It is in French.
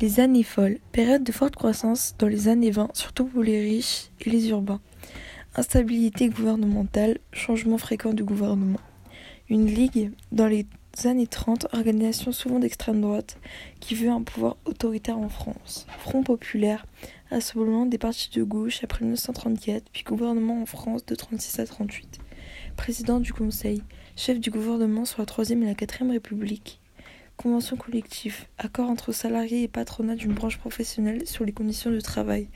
Les années folles, période de forte croissance dans les années 20, surtout pour les riches et les urbains. Instabilité gouvernementale, changement fréquent du gouvernement. Une ligue dans les années 30, organisation souvent d'extrême droite, qui veut un pouvoir autoritaire en France. Front populaire, rassemblement des partis de gauche après 1934, puis gouvernement en France de 36 à 38. Président du Conseil, chef du gouvernement sur la Troisième et la Quatrième République. Convention collective, accord entre salariés et patronat d'une branche professionnelle sur les conditions de travail.